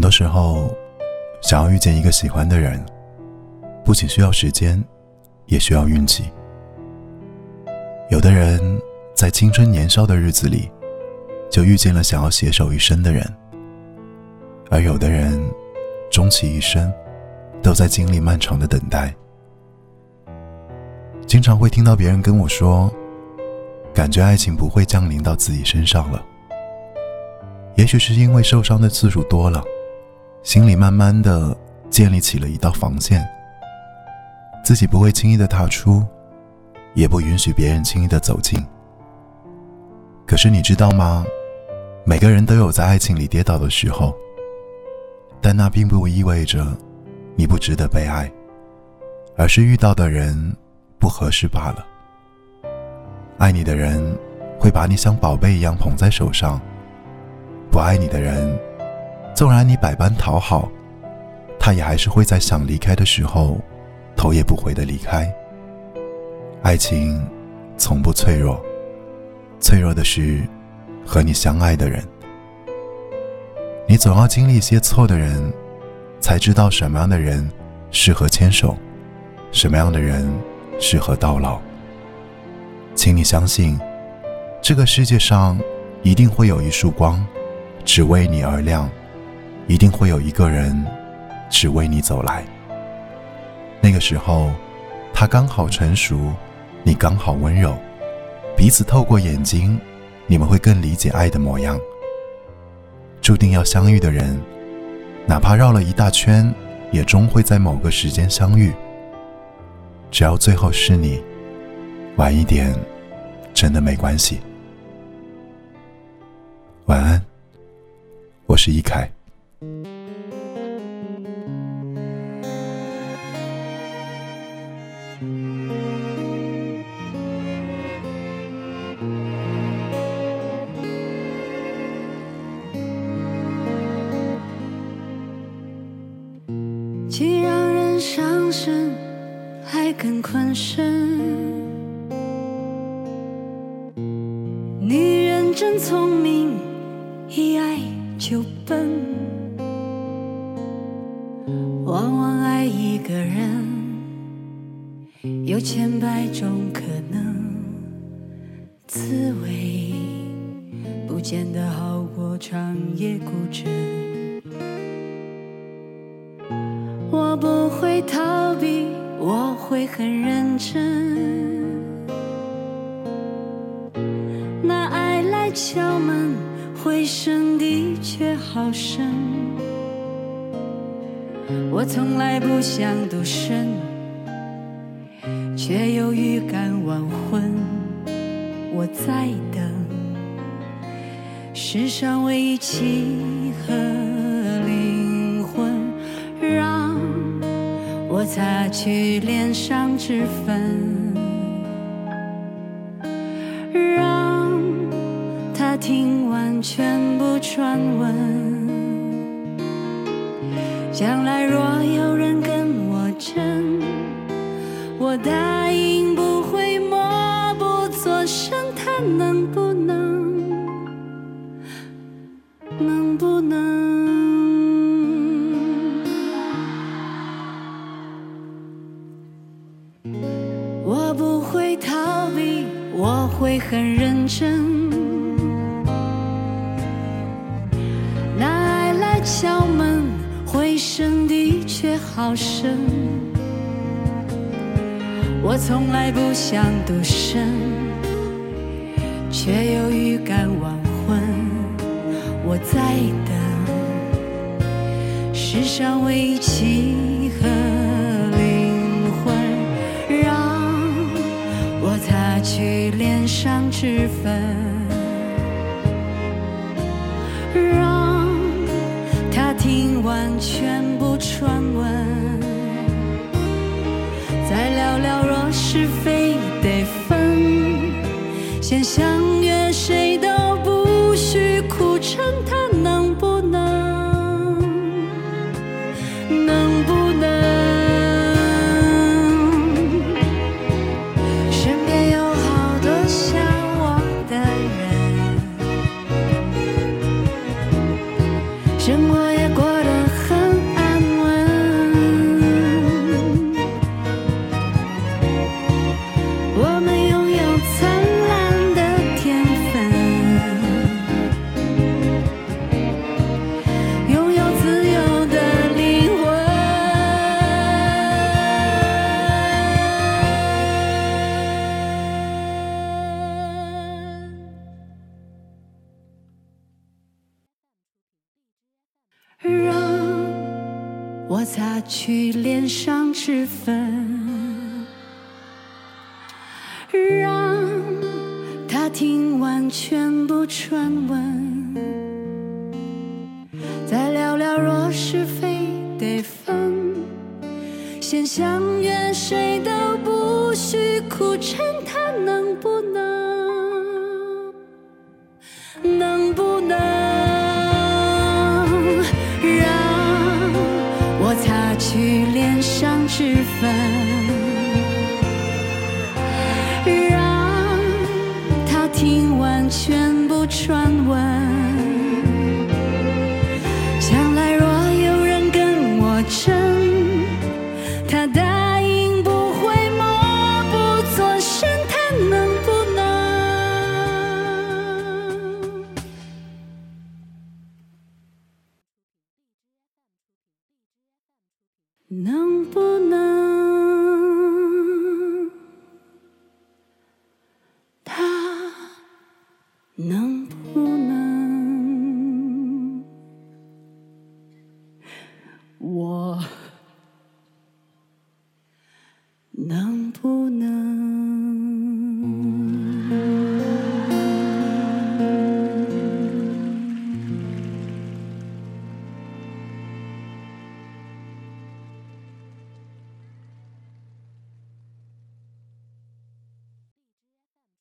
很多时候，想要遇见一个喜欢的人，不仅需要时间，也需要运气。有的人在青春年少的日子里，就遇见了想要携手一生的人；而有的人，终其一生，都在经历漫长的等待。经常会听到别人跟我说，感觉爱情不会降临到自己身上了。也许是因为受伤的次数多了，心里慢慢的建立起了一道防线，自己不会轻易的踏出，也不允许别人轻易的走近。可是你知道吗？每个人都有在爱情里跌倒的时候，但那并不意味着你不值得被爱，而是遇到的人不合适罢了。爱你的人会把你像宝贝一样捧在手上。不爱你的人，纵然你百般讨好，他也还是会在想离开的时候，头也不回的离开。爱情从不脆弱，脆弱的是和你相爱的人。你总要经历一些错的人，才知道什么样的人适合牵手，什么样的人适合到老。请你相信，这个世界上一定会有一束光。只为你而亮，一定会有一个人，只为你走来。那个时候，他刚好成熟，你刚好温柔，彼此透过眼睛，你们会更理解爱的模样。注定要相遇的人，哪怕绕了一大圈，也终会在某个时间相遇。只要最后是你，晚一点，真的没关系。晚安。我是易凯。既让人伤神，还更困身。女人真聪明，一爱。就笨，千百种可能，滋味不见得好过长夜孤枕。我不会逃避，我会很认真。那爱来敲门。回声的确好深，我从来不想独身，却有预感晚婚。我在等世上唯一契合灵魂，让我擦去脸上脂粉。让他听完全部传闻，将来若有人跟我争，我答应不会默不作声。他能不能？能不能？我不会逃避，我会很认真。拿爱来敲门，回声的确好深。我从来不想独身，却又预感晚婚。我在等世上唯一契合灵魂，让我擦去脸上脂粉。先相约谁都不许苦撑他能不能能不能？身边有好多想我的人生活也过得很安稳。我们我擦去脸上脂粉，让他听完全部传闻，再聊聊若是非得分，先相约谁都不许苦撑，他能不能？传闻？将来若有人跟我争，他答应不会默不作声，他能不能？能不能？他能。